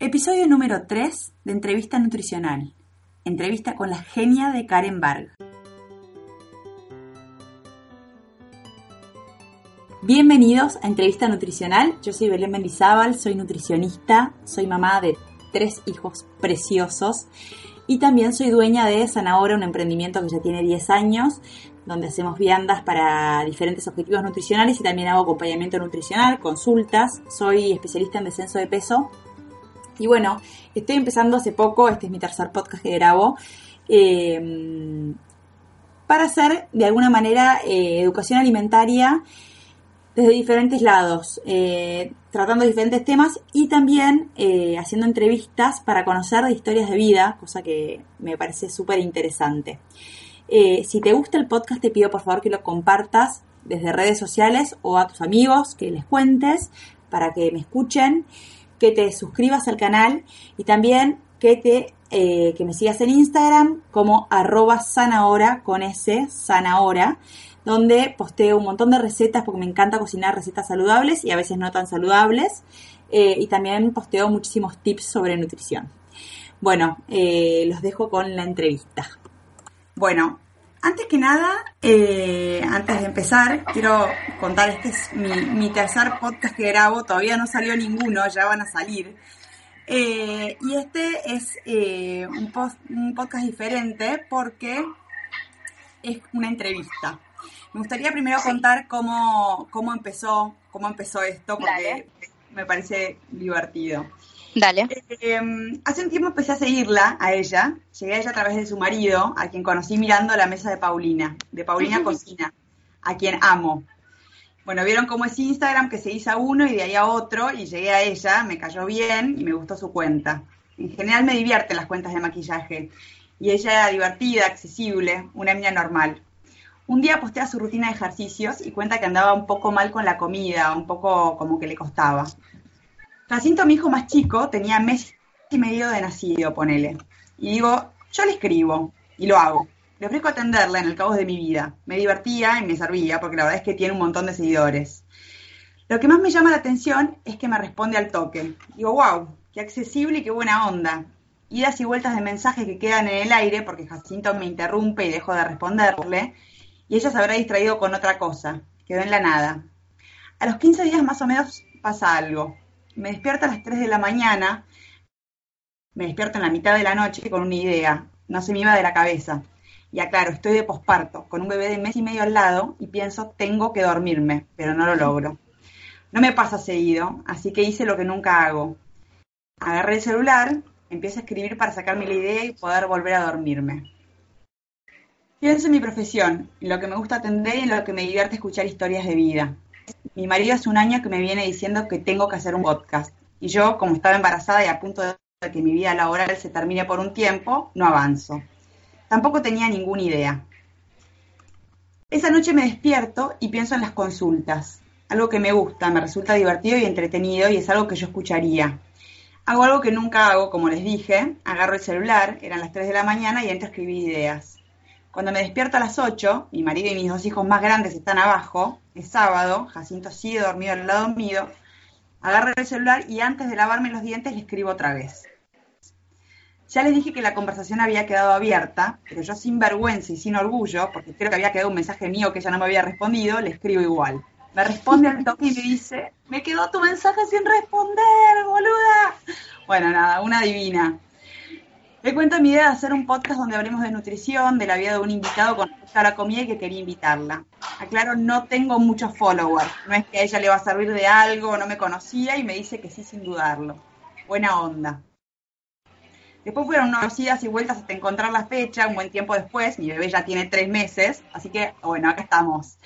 Episodio número 3 de Entrevista Nutricional. Entrevista con la genia de Karen Barg. Bienvenidos a Entrevista Nutricional. Yo soy Belén Mendizábal, soy nutricionista, soy mamá de tres hijos preciosos y también soy dueña de Zanahora, un emprendimiento que ya tiene 10 años, donde hacemos viandas para diferentes objetivos nutricionales y también hago acompañamiento nutricional, consultas. Soy especialista en descenso de peso y bueno, estoy empezando hace poco, este es mi tercer podcast que grabo, eh, para hacer de alguna manera eh, educación alimentaria desde diferentes lados, eh, tratando diferentes temas y también haciendo entrevistas para conocer de historias de vida, cosa que me parece súper interesante. si te gusta el podcast, te pido por favor que lo compartas desde redes sociales o a tus amigos, que les cuentes para que me escuchen que te suscribas al canal y también que te eh, que me sigas en Instagram como arroba sanahora con S, sanahora, donde posteo un montón de recetas porque me encanta cocinar recetas saludables y a veces no tan saludables. Eh, y también posteo muchísimos tips sobre nutrición. Bueno, eh, los dejo con la entrevista. Bueno, antes que nada, eh, antes de empezar, quiero contar, este es mi, tercer podcast que grabo, todavía no salió ninguno, ya van a salir. Eh, y este es eh, un, un, podcast diferente porque es una entrevista. Me gustaría primero contar cómo, cómo empezó, cómo empezó esto, porque me parece divertido. Dale. Eh, hace un tiempo empecé a seguirla, a ella. Llegué a ella a través de su marido, a quien conocí mirando la mesa de Paulina, de Paulina Cocina, a quien amo. Bueno, vieron cómo es Instagram, que se hizo a uno y de ahí a otro, y llegué a ella, me cayó bien y me gustó su cuenta. En general me divierten las cuentas de maquillaje. Y ella era divertida, accesible, una niña normal. Un día postea su rutina de ejercicios y cuenta que andaba un poco mal con la comida, un poco como que le costaba. Jacinto, mi hijo más chico, tenía mes y medio de nacido, ponele. Y digo, yo le escribo y lo hago. Le ofrezco atenderla en el cabo de mi vida. Me divertía y me servía porque la verdad es que tiene un montón de seguidores. Lo que más me llama la atención es que me responde al toque. Digo, wow, qué accesible y qué buena onda. Idas y vueltas de mensajes que quedan en el aire porque Jacinto me interrumpe y dejo de responderle. Y ella se habrá distraído con otra cosa. Quedó en la nada. A los 15 días más o menos pasa algo me despierto a las 3 de la mañana, me despierto en la mitad de la noche con una idea, no se me iba de la cabeza. Y aclaro, estoy de posparto, con un bebé de mes y medio al lado y pienso, tengo que dormirme, pero no lo logro. No me pasa seguido, así que hice lo que nunca hago. Agarré el celular, empiezo a escribir para sacarme la idea y poder volver a dormirme. Pienso en mi profesión, en lo que me gusta atender y en lo que me divierte escuchar historias de vida mi marido hace un año que me viene diciendo que tengo que hacer un podcast. Y yo, como estaba embarazada y a punto de que mi vida laboral se termine por un tiempo, no avanzo. Tampoco tenía ninguna idea. Esa noche me despierto y pienso en las consultas. Algo que me gusta, me resulta divertido y entretenido y es algo que yo escucharía. Hago algo que nunca hago, como les dije, agarro el celular, eran las 3 de la mañana y entro a escribir ideas. Cuando me despierto a las 8, mi marido y mis dos hijos más grandes están abajo, es sábado, Jacinto sigue dormido al lado mío, agarro el celular y antes de lavarme los dientes le escribo otra vez. Ya les dije que la conversación había quedado abierta, pero yo sin vergüenza y sin orgullo, porque creo que había quedado un mensaje mío que ella no me había respondido, le escribo igual. Me responde al toque y me dice, me quedó tu mensaje sin responder, boluda. Bueno, nada, una divina. Le cuento mi idea de hacer un podcast donde hablemos de nutrición, de la vida de un invitado con respecto a la comida y que quería invitarla. Aclaro, no tengo muchos followers. No es que a ella le va a servir de algo, no me conocía y me dice que sí sin dudarlo. Buena onda. Después fueron unas idas y vueltas hasta encontrar la fecha, un buen tiempo después. Mi bebé ya tiene tres meses, así que, bueno, acá estamos.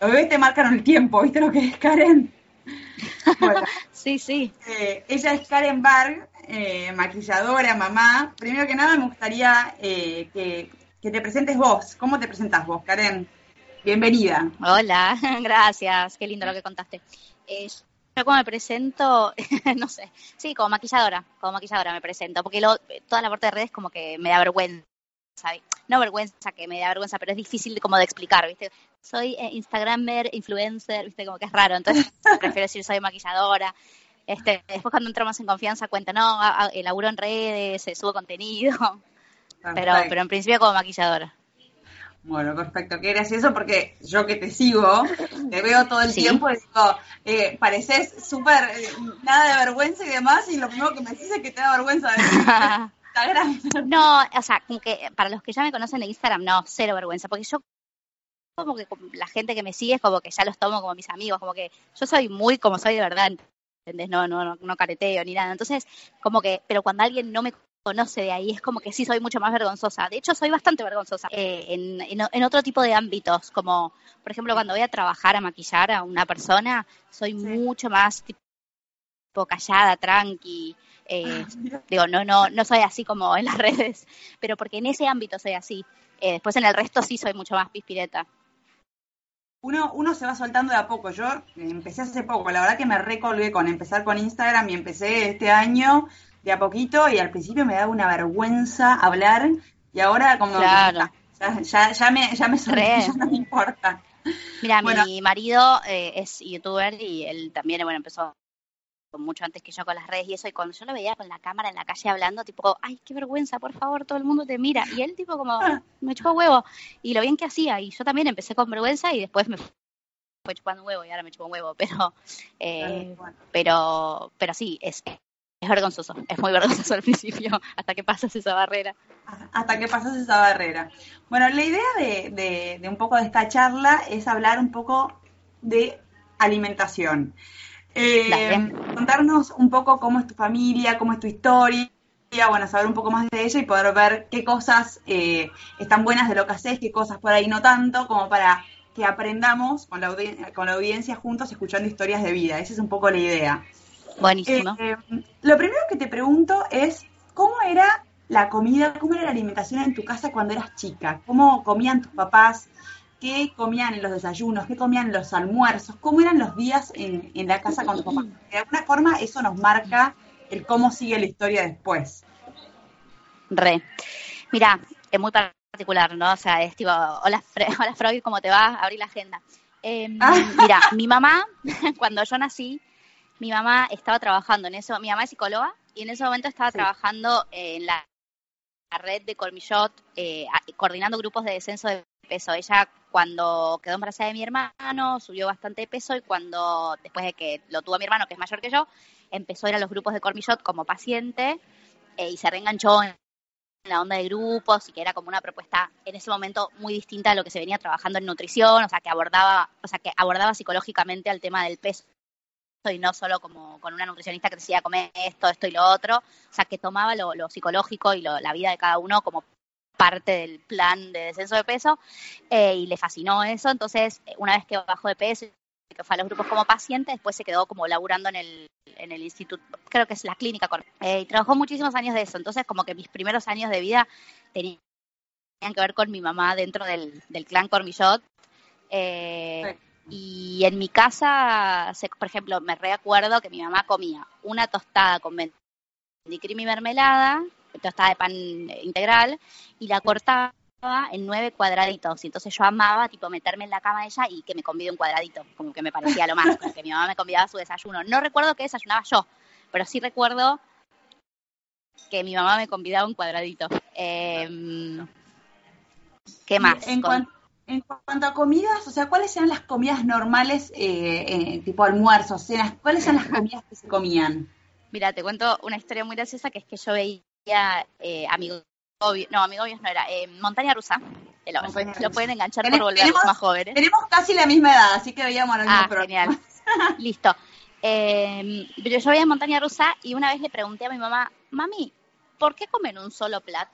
Los bebés te marcan el tiempo, ¿viste lo que es Karen? sí, sí. Eh, ella es Karen Barg, eh, maquilladora, mamá, primero que nada me gustaría eh, que, te presentes vos. ¿Cómo te presentás vos, Karen? Bienvenida. Hola, gracias. Qué lindo lo que contaste. Eh, yo como me presento, no sé, sí, como maquilladora, como maquilladora me presento, porque toda la parte de redes como que me da vergüenza, no vergüenza, que me da vergüenza, pero es difícil como de explicar, ¿viste? Soy Instagramer, influencer, ¿viste? Como que es raro, entonces prefiero decir soy maquilladora. Este, después cuando entramos en confianza cuenta, no, laburo en redes, subo contenido, pero, pero en principio como maquilladora. Bueno, perfecto, qué gracioso porque yo que te sigo, te veo todo el tiempo y digo, eh, pareces súper, eh, nada de vergüenza y demás, y lo primero que me dices es que te da vergüenza de Instagram. No, o sea, como que para los que ya me conocen de Instagram, no, cero vergüenza, porque yo como que la gente que me sigue es como que ya los tomo como mis amigos, como que yo soy muy como soy de verdad, ¿entendés? No, no, no, no careteo ni nada. Entonces, como que, pero cuando alguien no me conoce de ahí, es como que sí soy mucho más vergonzosa. De hecho, soy bastante vergonzosa eh, en, en, otro tipo de ámbitos, como por ejemplo cuando voy a trabajar a maquillar a una persona, soy mucho más tipo callada, tranqui. Eh, digo, no, no, no soy así como en las redes, pero porque en ese ámbito soy así. Eh, después en el resto sí soy mucho más pispireta. Uno, uno se va soltando de a poco. Yo empecé hace poco, la verdad que me recolgué con empezar con Instagram y empecé este año de a poquito y al principio me daba una vergüenza hablar y ahora como claro. ya, ya, me, ya me ya no me importa. Mira, mi marido eh, es youtuber y él también, bueno, empezó mucho antes que yo con las redes y eso, y cuando yo lo veía con la cámara en la calle hablando, tipo, ay, qué vergüenza, por favor, todo el mundo te mira. Y él, tipo, como, me echó huevo. Y lo bien que hacía, y yo también empecé con vergüenza y después me fue chupando huevo y ahora me chupo un huevo, pero, eh, pero, pero sí, es, es vergonzoso, es muy vergonzoso al principio, hasta que pasas esa barrera. Hasta que pasas esa barrera. Bueno, la idea de, de, un poco de esta charla es hablar un poco de alimentación. Eh, contarnos un poco cómo es tu familia, cómo es tu historia, bueno, saber un poco más de ella y poder ver qué cosas eh, están buenas de lo que haces, qué cosas por ahí no tanto, como para que aprendamos con la, con la audiencia juntos escuchando historias de vida. Esa es un poco la idea. Buenísimo. Eh, lo primero que te pregunto es, ¿cómo era la comida, cómo era la alimentación en tu casa cuando eras chica? ¿Cómo comían tus papás? ¿Qué comían en los desayunos? ¿Qué comían en los almuerzos? ¿Cómo eran los días en, la casa con tu papá? De alguna forma eso nos marca el cómo sigue la historia después. Re. Mira, es muy particular, ¿no? O sea, es tipo, hola, hola Freud, ¿cómo te va? Abrí la agenda. Em, ah. Mira, mi mamá, cuando yo nací, mi mamá estaba trabajando en eso, mi mamá es psicóloga y en ese momento estaba trabajando en la, red de Colmillot, eh, coordinando grupos de descenso de peso. Ella cuando quedó embarazada de mi hermano subió bastante de peso y cuando, después de que lo tuvo mi hermano, que es mayor que yo, empezó a ir a los grupos de Cormillot como paciente eh, y se reenganchó en la onda de grupos y que era como una propuesta en ese momento muy distinta a lo que se venía trabajando en nutrición, o sea, que abordaba, o sea, que abordaba psicológicamente al tema del peso y no solo como con una nutricionista que decía comer esto, esto y lo otro, o sea, que tomaba lo, psicológico y la vida de cada uno como parte del plan de descenso de peso eh, y le fascinó eso, entonces una vez que bajó de peso y que fue a los grupos como paciente, después se quedó como laburando en el, en el instituto, creo que es la clínica, eh, y trabajó muchísimos años de eso, entonces como que mis primeros años de vida tenían que ver con mi mamá dentro del, del clan Cormillot. Eh, y en mi casa, por ejemplo, me recuerdo que mi mamá comía una tostada con y mermelada, tostada de pan integral, y la cortaba en nueve cuadraditos. Y entonces yo amaba, tipo, meterme en la cama de ella y que me convide un cuadradito, como que me parecía lo más, que mi mamá me convidaba su desayuno. No recuerdo que desayunaba yo, pero sí recuerdo que mi mamá me convidaba un cuadradito. Em, ¿Qué más? En, en cuanto a comidas, o sea, ¿cuáles eran las comidas normales, eh, eh, tipo almuerzos, cenas? ¿Cuáles eran las comidas que se comían? Mira, te cuento una historia muy graciosa que es que yo veía eh, amigos, no, amigos no era, eh, Montaña Rusa. Lo, pueden enganchar por volver más jóvenes. Tenemos casi la misma edad, así que veíamos lo mismo ah, genial. Listo. Eh, yo veía Montaña Rusa y una vez le pregunté a mi mamá, mami, ¿por qué comen un solo plato?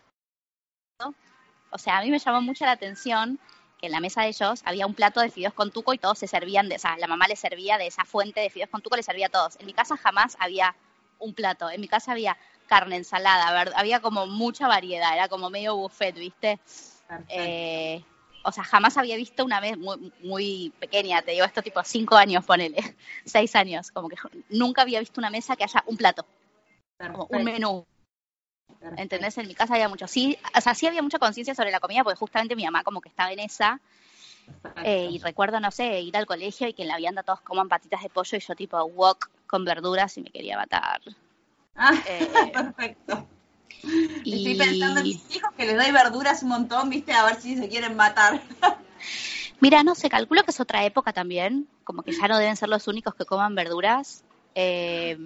O sea, a mí me llamó mucho la atención en la mesa de ellos había un plato de fideos con tuco y todos se servían de, o sea, la mamá les servía de esa fuente de fideos con tuco, les servía a todos. En mi casa jamás había un plato. En mi casa había carne, ensalada, había como mucha variedad, era como medio buffet, ¿viste? Eh, o sea, jamás había visto una vez muy, muy pequeña, te digo esto tipo cinco años, ponele, seis años, como que nunca había visto una mesa que haya un plato, como un menú. ¿Entendés? En mi casa había mucho. Sí, o sea, sí había mucha conciencia sobre la comida, porque justamente mi mamá como que estaba en esa. Eh, y recuerdo, no sé, ir al colegio y que en la vianda todos coman patitas de pollo y yo tipo wok con verduras y me quería matar. Ah, eh, perfecto. Y... Estoy pensando en mis hijos que les doy verduras un montón, viste, a ver si se quieren matar. Mira, no sé, calculo que es otra época también, como que ya no deben ser los únicos que coman verduras. Eh,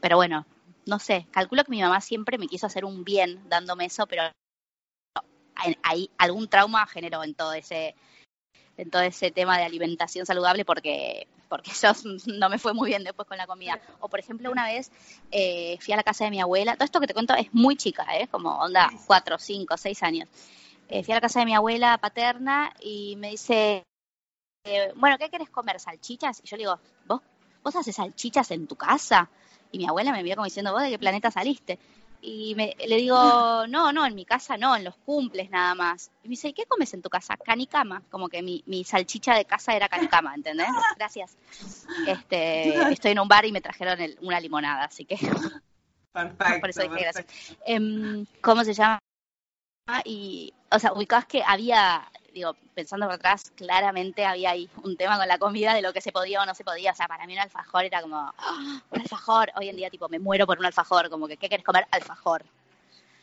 pero bueno, no sé, calculo que mi mamá siempre me quiso hacer un bien dándome eso, pero hay algún trauma generó en todo ese en todo ese tema de alimentación saludable porque porque yo no me fue muy bien después con la comida. O por ejemplo, una vez eh, fui a la casa de mi abuela, todo esto que te cuento es muy chica, ¿eh? como onda cuatro, cinco, seis años. Eh, fui a la casa de mi abuela paterna y me dice, eh, bueno, ¿qué quieres comer? ¿Salchichas? Y yo le digo, ¿vos, vos haces salchichas en tu casa? Y mi abuela me vio como diciendo, ¿vos de qué planeta saliste? Y me, le digo, no, no, en mi casa no, en los cumples nada más. Y me dice, ¿y qué comes en tu casa? Canicama. Como que mi, mi salchicha de casa era canicama, ¿entendés? Gracias. Este, estoy en un bar y me trajeron una limonada, así que... Perfecto. Por eso dije gracias. Em, ¿Cómo se llama? Y, o sea, ubicás que había digo, pensando por atrás, claramente había ahí un tema con la comida de lo que se podía o no se podía. O sea, para mí un alfajor era como, ¡Ah! un alfajor. Hoy en día, tipo, me muero por un alfajor, como que, ¿qué quieres comer? Alfajor.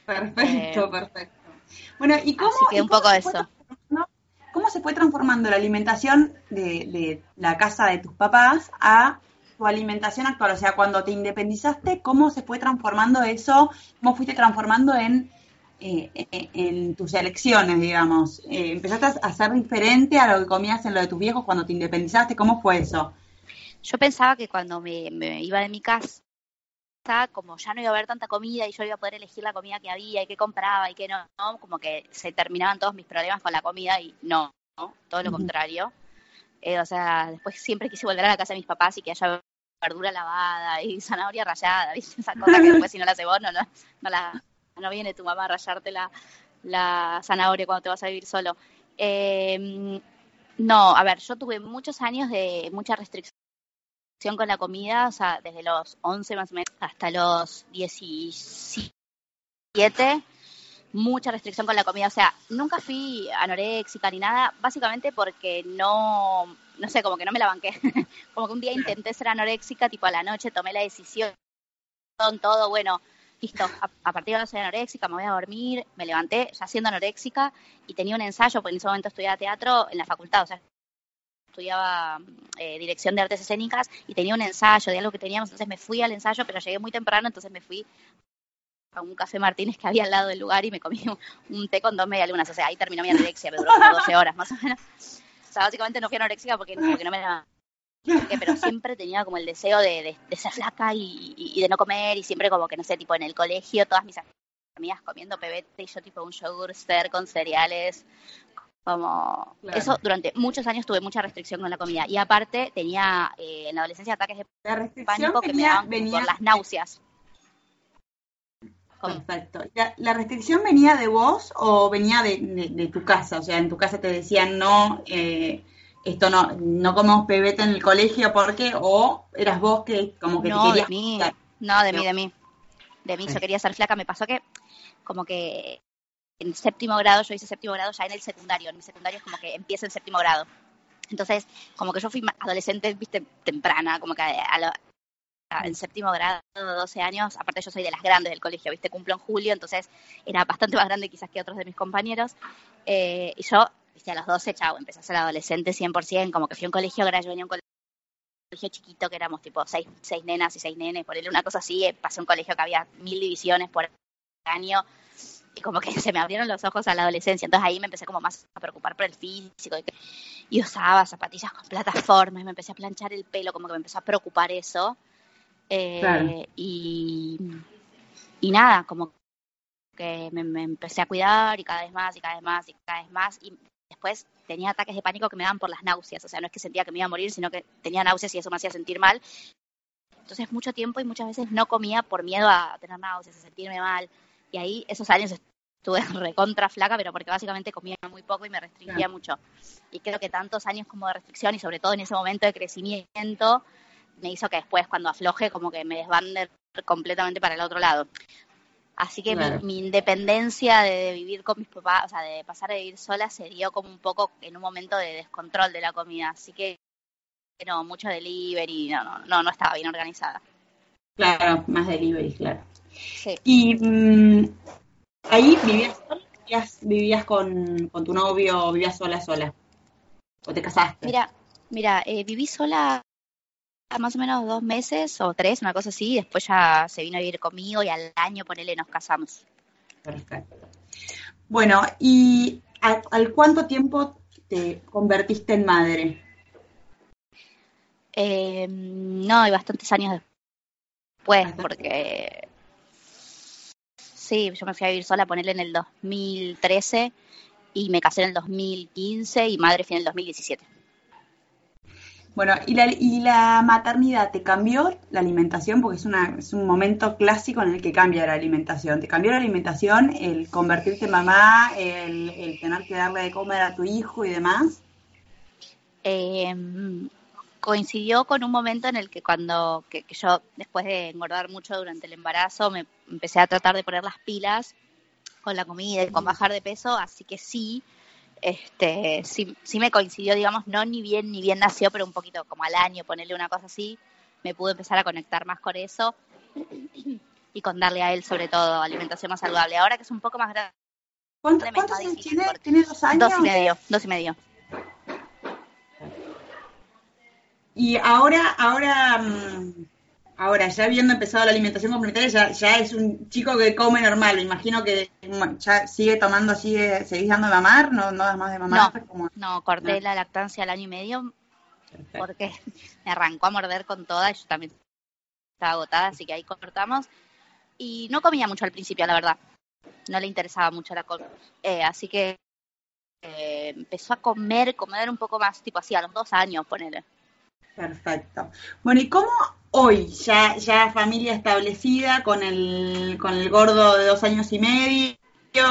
Perfecto, eh, perfecto. Bueno, ¿y cómo? Así que un poco eso. ¿Cómo se fue transformando la alimentación de, de la casa de tus papás a tu alimentación actual? O sea, cuando te independizaste, ¿cómo se fue transformando eso? ¿Cómo fuiste transformando en eh, en tus elecciones, digamos? Eh, ¿Empezaste a ser diferente a lo que comías en lo de tus viejos cuando te independizaste? ¿Cómo fue eso? Yo pensaba que cuando me, iba de mi casa, como ya no iba a haber tanta comida y yo iba a poder elegir la comida que había y qué compraba y qué no, como que se terminaban todos mis problemas con la comida y no, todo lo contrario. Eh, o sea, después siempre quise volver a la casa de mis papás y que haya verdura lavada y zanahoria rallada, ¿viste? Esa cosa que después si no la hace vos no, no la no viene tu mamá a rayarte la, la zanahoria cuando te vas a vivir solo. Eh, no, a ver, yo tuve muchos años de mucha restricción con la comida, o sea, desde los 11 más o menos hasta los 17, mucha restricción con la comida, o sea, nunca fui anoréxica ni nada, básicamente porque no, no sé, como que no me la banqué, como que un día intenté ser anoréxica, tipo a la noche tomé la decisión, todo, bueno, listo, a, partir de ahora soy anoréxica, me voy a dormir, me levanté ya siendo anoréxica y tenía un ensayo, porque en ese momento estudiaba teatro en la facultad, o sea, estudiaba eh, dirección de artes escénicas y tenía un ensayo de algo que teníamos, entonces me fui al ensayo, pero llegué muy temprano, entonces me fui a un café Martínez que había al lado del lugar y me comí un, té con dos medialunas, o sea, ahí terminó mi anorexia, me duró como 12 horas más o menos. O sea, básicamente no fui anoréxica porque, porque no me pero siempre tenía como el deseo de, ser flaca y, de no comer y siempre como que, no sé, tipo en el colegio, todas mis amigas comiendo pebete y yo tipo un yogurster con cereales, como eso durante muchos años tuve mucha restricción con la comida y aparte tenía eh, en la adolescencia ataques de pánico que me daban por las náuseas. Perfecto. ¿La, restricción venía de vos o venía de, de, tu casa? O sea, en tu casa te decían no, eh, esto no, no comemos pebete en el colegio porque, o eras vos que como que no, te querías... De mí. No, de mí, de mí. De mí, yo quería ser flaca. Me pasó que como que en séptimo grado, yo hice séptimo grado ya en el secundario. En mi secundario es como que empieza el séptimo grado. Entonces, como que yo fui adolescente, viste, temprana, como que a, lo, en séptimo grado, 12 años, aparte yo soy de las grandes del colegio, viste, cumplo en julio, entonces era bastante más grande quizás que otros de mis compañeros. Eh, y yo viste, a los 12, chao, empecé a ser adolescente 100%, como que fui a un colegio grande, yo venía a un colegio chiquito que éramos tipo seis, seis nenas y seis nenes, por él una cosa así, eh, pasé a un colegio que había mil divisiones por año y como que se me abrieron los ojos a la adolescencia, entonces ahí me empecé como más a preocupar por el físico y, usaba zapatillas con plataformas y me empecé a planchar el pelo, como que me empezó a preocupar eso eh, y, y nada, como que me, me, empecé a cuidar y cada vez más y cada vez más y cada vez más y después tenía ataques de pánico que me daban por las náuseas, o sea, no es que sentía que me iba a morir, sino que tenía náuseas y eso me hacía sentir mal. Entonces mucho tiempo y muchas veces no comía por miedo a tener náuseas, a sentirme mal. Y ahí esos años estuve recontra flaca, pero porque básicamente comía muy poco y me restringía mucho. Y creo que tantos años como de restricción y sobre todo en ese momento de crecimiento me hizo que después cuando afloje como que me desbande completamente para el otro lado. Así que mi, independencia de, vivir con mis papás, o sea, de pasar a vivir sola, se dio como un poco en un momento de descontrol de la comida. Así que, no, mucho delivery, no, no, no, no estaba bien organizada. Claro, más delivery, claro. Sí. Y mm, ahí vivías vivías, vivías con, con, tu novio, vivías sola, sola. ¿O te casaste? Mira, mira, eh, viví sola más o menos dos meses o tres, una cosa así, y después ya se vino a vivir conmigo y al año, ponele, nos casamos. Perfecto. Bueno, ¿y al, cuánto tiempo te convertiste en madre? Eh, no, hay bastantes años después, porque sí, yo me fui a vivir sola, ponerle en el 2013 y me casé en el 2015 y madre fui en el 2017. Bueno, ¿y la, ¿y la maternidad te cambió la alimentación? Porque es, una, es un momento clásico en el que cambia la alimentación. ¿Te cambió la alimentación el convertirte en mamá, el, tener que darle de comer a tu hijo y demás? Em, coincidió con un momento en el que cuando que, yo, después de engordar mucho durante el embarazo, me empecé a tratar de poner las pilas con la comida y con bajar de peso, así que sí, este, sí, sí me coincidió, digamos, no ni bien ni bien nació, pero un poquito como al año, ponerle una cosa así, me pude empezar a conectar más con eso y con darle a él sobre todo alimentación más saludable. Ahora que es un poco más grande. ¿Cuántos años tiene? ¿Tiene dos años? Dos y medio, dos y medio. Y ahora, ahora, mm, Ahora, ya habiendo empezado la alimentación complementaria, ya, ya es un chico que come normal. Me imagino que ya sigue tomando, sigue, seguís dando de mamar, no, no das más de mamar. No, no corté la lactancia al año y medio porque me arrancó a morder con toda y yo también estaba agotada, así que ahí cortamos. Y no comía mucho al principio, la verdad. No le interesaba mucho la cosa. Eh, así que eh, empezó a comer, comer un poco más, tipo así, a los dos años, ponele. Perfecto. Bueno, ¿y cómo hoy, ya, ya familia establecida, con el, con el gordo de dos años y medio,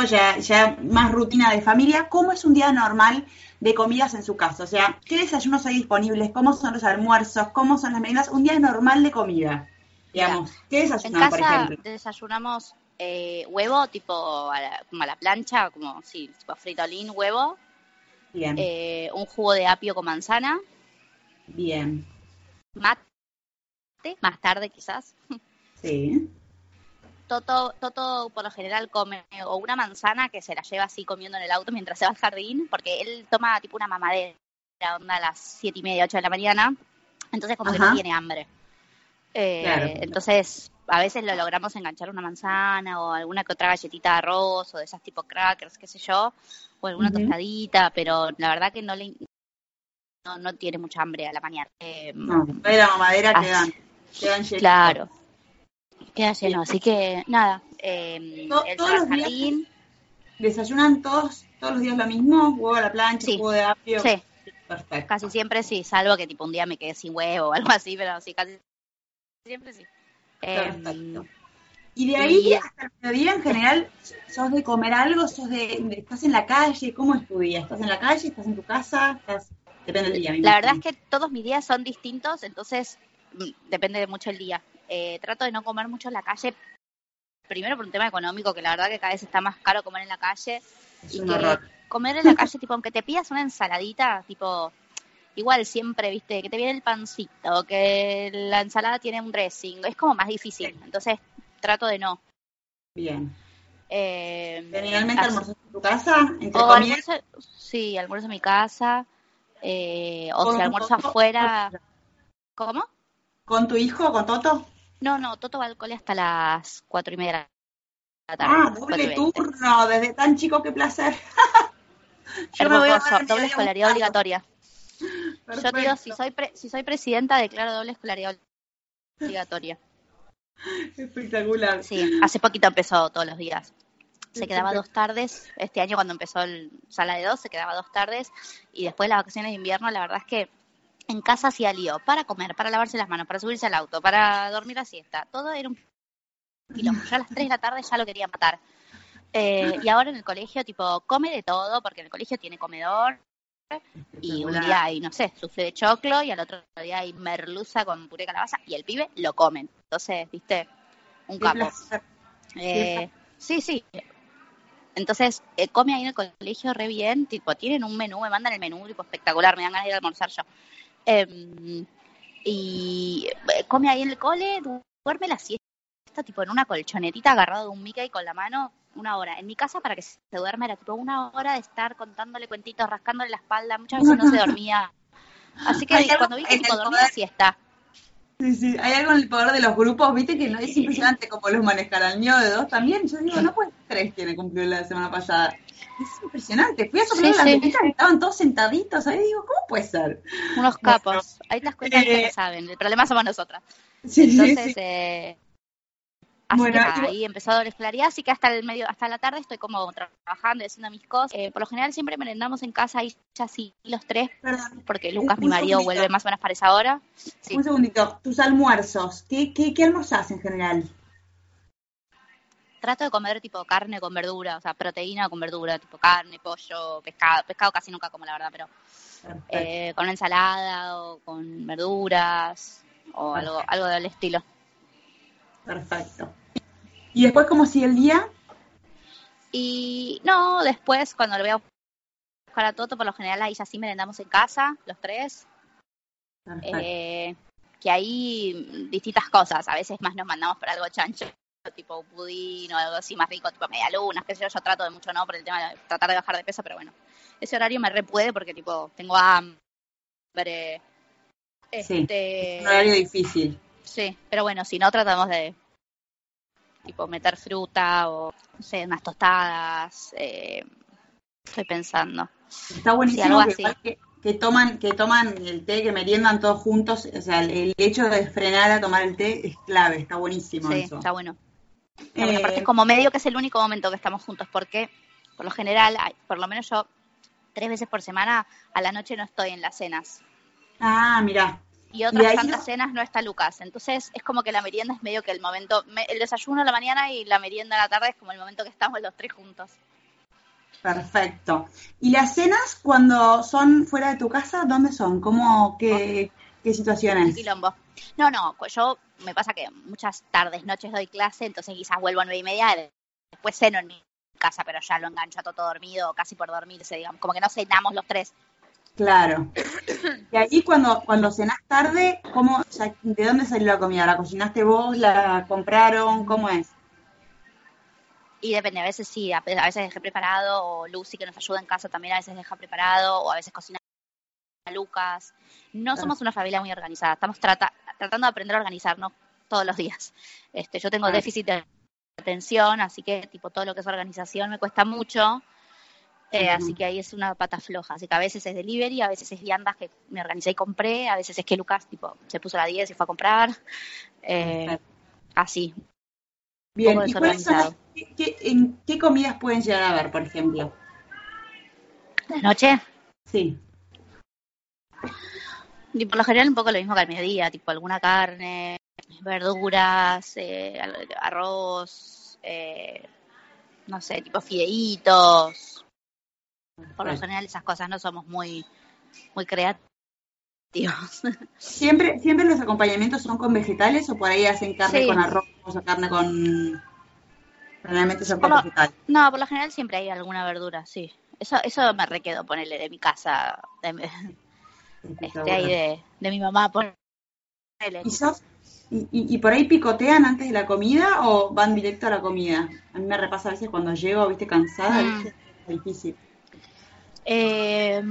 ya, ya más rutina de familia, ¿cómo es un día normal de comidas en su casa? O sea, ¿qué desayunos hay disponibles? ¿Cómo son los almuerzos? ¿Cómo son las meriendas? Un día normal de comida, digamos. ¿Qué desayunan, por ejemplo? desayunamos eh, huevo, tipo a la, como a la plancha, como, sí, tipo fritolín, huevo. Bien. Eh, un jugo de apio con manzana. Bien. Mate, más tarde quizás. Sí. Toto, Toto por lo general come o una manzana que se la lleva así comiendo en el auto mientras se va al jardín, porque él toma tipo una mamadera, onda a las siete y media, ocho de la mañana, entonces como que no tiene hambre. Eh, entonces, a veces lo logramos enganchar una manzana o alguna que otra galletita de arroz o de esas tipo crackers, qué sé yo, o alguna tostadita, pero la verdad que no le, no, no tiene mucha hambre a la mañana. Eh, no, de la mamadera quedan, quedan llenos. Claro, queda lleno. Así que nada, eh, el jardín. ¿Desayunan todos, todos los días lo mismo? ¿Huevo a la plancha, huevo de apio? Sí. Perfecto. Casi siempre sí, salvo que tipo un día me quedé sin huevo o algo así, pero sí, casi siempre sí. Perfecto. Em, y de ahí hasta el mediodía en general, ¿sos de comer algo? ¿Sos de, estás en la calle? ¿Cómo es tu día? ¿Estás en la calle? ¿Estás en tu casa? ¿Estás Depende del día. La verdad es que todos mis días son distintos, entonces mm, depende de mucho el día. Eh, trato de no comer mucho en la calle, primero por un tema económico, que la verdad que cada vez está más caro comer en la calle. y que comer en la calle, tipo, aunque te pidas una ensaladita, tipo, igual siempre, viste, que te viene el pancito, que la ensalada tiene un dressing, es como más difícil. Entonces trato de no. Bien. Eh, ¿Generalmente almuerzas en tu casa? sí, almuerzo en mi casa. Eh, o sea, almuerzo afuera. ¿Cómo? ¿Con tu hijo, con Toto? No, no, Toto va al cole hasta las cuatro y media de la tarde. Ah, doble turno, desde tan chico, qué placer. Hermoso, doble escolaridad obligatoria. Yo digo, si soy, si soy presidenta, declaro doble escolaridad obligatoria. Espectacular. Sí, hace poquito empezó todos los días se quedaba dos tardes. Este año cuando empezó el sala de dos se quedaba dos tardes y después las vacaciones de invierno la verdad es que en casa hacía lío para comer, para lavarse las manos, para subirse al auto, para dormir la siesta. Todo era un quilombo. Yo a las 3 de la tarde ya lo quería matar. Eh, y ahora en el colegio, tipo, come de todo, porque en el colegio tiene comedor. Y un día hay, no sé, sufre de choclo y al otro día hay merluza con puré de calabaza y el pibe lo comen. Entonces, viste, un capo. Eh, sí, sí. Entonces, eh, come ahí en el colegio re bien, tipo, tienen un menú, me mandan el menú, tipo, espectacular, me dan ganas de ir a almorzar yo. Em, y eh, come ahí en el cole, duerme la siesta, tipo, en una colchonetita agarrado de un Mickey con la mano, una hora. En mi casa, para que se duerma, era tipo una hora de estar contándole cuentitos, rascándole la espalda, muchas veces no se dormía. Así que cuando viste, tipo, dormía la siesta. Sí, sí, hay algo en el poder de los grupos, viste que no es impresionante cómo los manejar Al mío de dos también, yo digo, no puede tres tiene cumplió la semana pasada. Es impresionante. Fui a soplar las sí. estaban todos sentaditos. Ahí digo, ¿cómo puede ser? Unos capos. Ahí las cuentas que eh, saben. El problema somos nosotras. Sí, Entonces, eh, bueno, ahí empezó a la escolaridad, así que hasta el medio, hasta la tarde estoy como trabajando y haciendo mis cosas. Eh, por lo general siempre merendamos en casa y ya sí, los tres, porque Lucas, mi marido, vuelve más o menos para esa hora. Un segundito, tus almuerzos, ¿qué, qué, qué almorzás en general? Trato de comer tipo carne con verdura, o sea, proteína con verdura, tipo carne, pollo, pescado. Pescado casi nunca como, la verdad, pero eh, con ensalada o con verduras o algo, algo del estilo. Perfecto. ¿Y después cómo sigue el día? Y no, después cuando le voy a buscar a Toto, por lo general ahí ya sí merendamos en casa, los tres. Eh, que hay distintas cosas, a veces más nos mandamos por algo chancho, tipo un pudín o algo así más rico, tipo media luna, que yo, yo trato de mucho no por el tema de tratar de bajar de peso, pero bueno, ese horario me repuede porque tipo tengo hambre. Este, es un horario difícil. Sí, pero bueno, si no tratamos de tipo meter fruta o, no sé, unas tostadas. Eh, estoy pensando. Está buenísimo que, que, toman que toman el té, que meriendan todos juntos. O sea, el, hecho de frenar a tomar el té es clave, está buenísimo sí, está bueno. Eh, aparte es como medio que es el único momento que estamos juntos, porque por lo general, por lo menos yo, tres veces por semana a la noche no estoy en las cenas. Ah, mira y otras tantas cenas no está Lucas. Entonces es como que la merienda es medio que el momento, el desayuno a la mañana y la merienda a la tarde es como el momento que estamos los tres juntos. Perfecto. ¿Y las cenas cuando son fuera de tu casa, dónde son? ¿Cómo, qué, qué situaciones? Quilombo. No, no, pues yo me pasa que muchas tardes, noches doy clase, entonces quizás vuelvo a nueve y media, después ceno en mi casa, pero ya lo engancho a todo dormido, casi por dormirse, digamos, como que no cenamos los tres. Claro. Y ahí cuando, cuando cenás tarde, ¿cómo, ¿de dónde salió la comida? ¿La cocinaste vos? ¿La compraron? ¿Cómo es? Y depende, a veces sí, a veces dejé preparado, o Lucy que nos ayuda en casa también a veces deja preparado, o a veces cocina a Lucas. No somos una familia muy organizada, estamos tratando de aprender a organizarnos todos los días. Este, yo tengo déficit de atención, así que tipo todo lo que es organización me cuesta mucho. Eh, así que ahí es una pata floja. Así que a veces es delivery, a veces es viandas que me organicé y compré, a veces es que Lucas tipo se puso la 10 y fue a comprar. Eh, así. Bien, ¿y qué, en qué comidas pueden llegar a ver, por ejemplo? ¿De noche? Sí. Y por lo general un poco lo mismo que al mediodía, tipo alguna carne, verduras, eh, arroz, no sé, tipo fideitos, por lo general esas cosas no somos muy, muy creativos. ¿Siempre, ¿Siempre los acompañamientos son con vegetales o por ahí hacen carne con arroz o carne con... Generalmente son con vegetales. No, por lo general siempre hay alguna verdura, sí. Eso, eso me requedo ponerle de mi casa, de, este, ahí de, de, mi mamá. Ponerle. ¿Y, y, por ahí picotean antes de la comida o van directo a la comida? A mí me repasa a veces cuando llego, viste, cansada, mm. es difícil. Eh,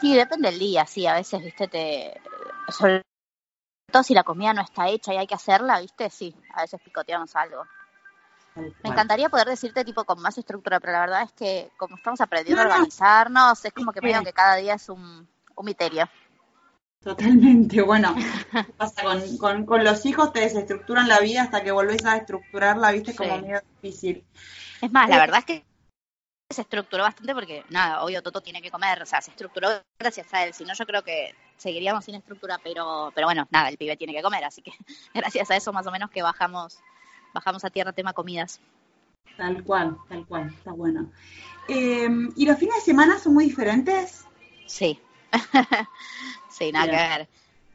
sí, depende del día, sí, a veces, viste, te... Sobre todo si la comida no está hecha y hay que hacerla, viste, sí, a veces picoteamos algo. Me encantaría poder decirte tipo con más estructura, pero la verdad es que como estamos aprendiendo a organizarnos, es como que medio que cada día es un, un misterio. Totalmente, bueno, pasa con, con, con, los hijos te desestructuran la vida hasta que volvés a estructurarla, viste, como medio difícil. Es más, la verdad es que se estructuró bastante porque, nada, obvio Toto tiene que comer, o sea, se estructuró gracias a él, si no yo creo que seguiríamos sin estructura, pero, pero bueno, nada, el pibe tiene que comer, así que gracias a eso más o menos que bajamos, bajamos a tierra tema comidas. Tal cual, tal cual, está bueno. Eh, ¿Y los fines de semana son muy diferentes? Sí, sí, nada que ver.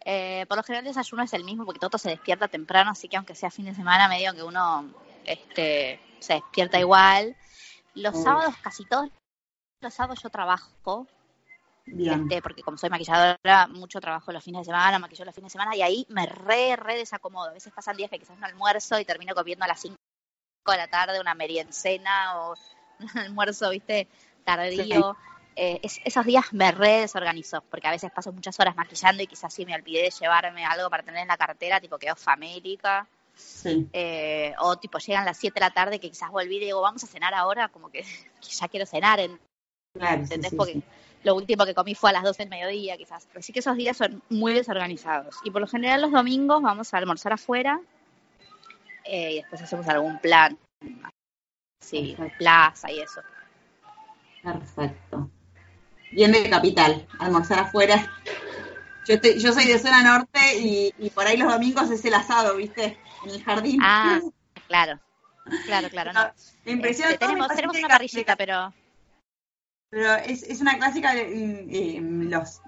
Eh, por lo general el desayuno es el mismo porque Toto se despierta temprano, así que aunque sea fin de semana, medio que uno este, se despierta igual. Los sábados, casi todos los sábados yo trabajo. Bien. Este, porque como soy maquilladora, mucho trabajo los fines de semana, maquillo los fines de semana y ahí me re, re desacomodo. A veces pasan días que quizás un almuerzo y termino comiendo a las 5 de la tarde una meriencena o un almuerzo, viste, tardío. Eh, esos días me re desorganizo, porque a veces paso muchas horas maquillando y quizás sí me olvidé de llevarme algo para tener en la cartera, tipo quedó famélica. Eh, o tipo llegan las 7 de la tarde que quizás volví y digo, vamos a cenar ahora, como que, ya quiero cenar. En, ¿Entendés? Porque lo último que comí fue a las 12 del mediodía, quizás. Así que esos días son muy desorganizados. Y por lo general los domingos vamos a almorzar afuera eh, y después hacemos algún plan. Sí, plaza y eso. Perfecto. Bien de capital, almorzar afuera. Yo, yo soy de zona norte y, y por ahí los domingos es el asado, ¿viste? en el jardín. Ah, claro. Claro, claro, no. Este, tenemos, tenemos una parrillita, pero... Pero es, es una clásica, de, los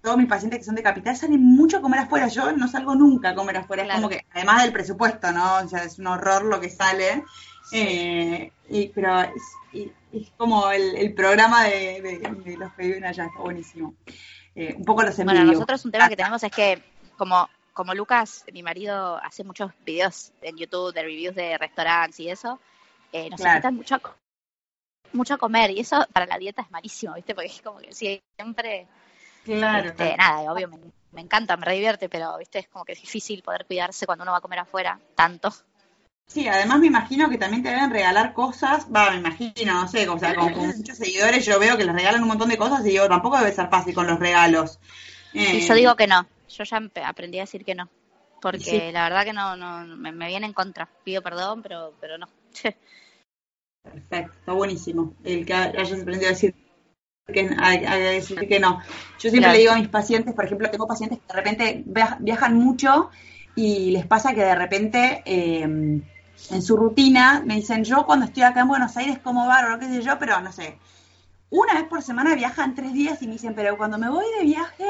todos mis pacientes que son de capital salen mucho a comer afuera. Yo no salgo nunca a comer afuera. Es como que, además del presupuesto, ¿no? O sea, es un horror lo que sale. Eh, y, pero es, es como el, el programa de, de, los que viven allá. Está buenísimo. Eh, un poco los envidio. Bueno, nosotros un tema que tenemos es que, como como Lucas, mi marido, hace muchos videos en YouTube de reviews de restaurantes y eso, eh, nos invitan mucho a, mucho a comer y eso para la dieta es malísimo, ¿viste? Porque es como que siempre... Claro. Este, nada, obvio, me, encanta, me divierte, pero, ¿viste? Es como que es difícil poder cuidarse cuando uno va a comer afuera tanto. Sí, además me imagino que también te deben regalar cosas, va, me imagino, no sé, o sea, con, muchos seguidores yo veo que les regalan un montón de cosas y digo, tampoco debe ser fácil con los regalos. y yo digo que no, yo ya aprendí a decir que no, porque la verdad que no, no me, viene en contra. Pido perdón, pero, pero no. Perfecto, está buenísimo. El que hayas aprendido a decir que, decir que no. Yo siempre le digo a mis pacientes, por ejemplo, tengo pacientes que de repente viajan mucho y les pasa que de repente eh, en su rutina me dicen, yo cuando estoy acá en Buenos Aires como bárbaro, qué sé yo, pero no sé, una vez por semana viajan tres días y me dicen, pero cuando me voy de viaje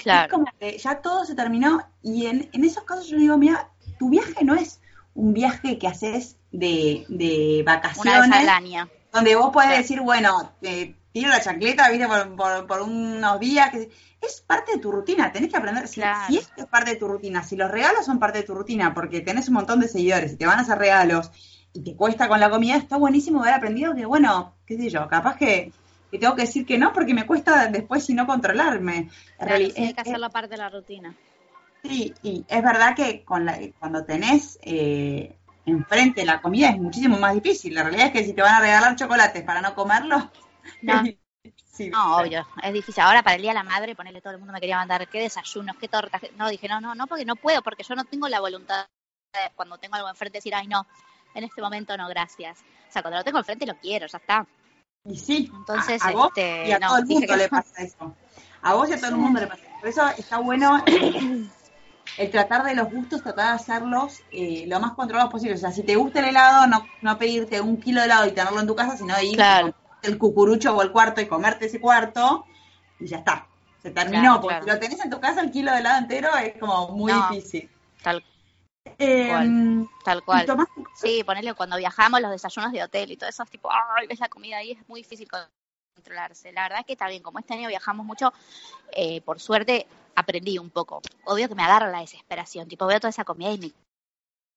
Claro. Es como que ya todo se terminó y en, en esos casos yo digo, mira, tu viaje no es un viaje que haces de, de vacaciones. Una vez al año. Donde vos podés decir, bueno, eh, tiro la chancleta, viste, por, por, unos días. Que, es parte de tu rutina, tenés que aprender. Si, si es parte de tu rutina, si los regalos son parte de tu rutina, porque tenés un montón de seguidores y te van a hacer regalos y te cuesta con la comida, está buenísimo haber aprendido que, bueno, qué sé yo, capaz que tengo que decir que no porque me cuesta después si no controlarme. hay que hacerlo parte de la rutina. Sí, y es verdad que con la, cuando tenés eh, enfrente la comida es muchísimo más difícil. La realidad es que si te van a regalar chocolates para no comerlo, no. no, obvio, es difícil. Ahora para el Día de la Madre, ponerle todo el mundo me quería mandar qué desayunos, qué tortas. No, dije, no, no, no, porque no puedo, porque yo no tengo la voluntad de, cuando tengo algo enfrente decir, ay, no, en este momento no, gracias. O sea, cuando lo tengo enfrente lo quiero, ya está. Y sí, Entonces, a, vos este, y a todo el mundo le pasa eso. A vos y a todo el mundo le pasa eso. Por eso está bueno el, tratar de los gustos, tratar de hacerlos eh, lo más controlados posible. O sea, si te gusta el helado, no, no pedirte un kilo de helado y tenerlo en tu casa, sino ir el cucurucho o el cuarto y comerte ese cuarto y ya está. Se terminó, porque si lo tenés en tu casa el kilo de helado entero es como muy difícil. Tal Em, tal cual. Sí, ponerle cuando viajamos los desayunos de hotel y todo eso, es tipo, ay, ves la comida ahí, es muy difícil controlarse. La verdad es que está bien, como este año viajamos mucho, eh, por suerte aprendí un poco. Obvio que me agarra la desesperación, tipo, veo toda esa comida y me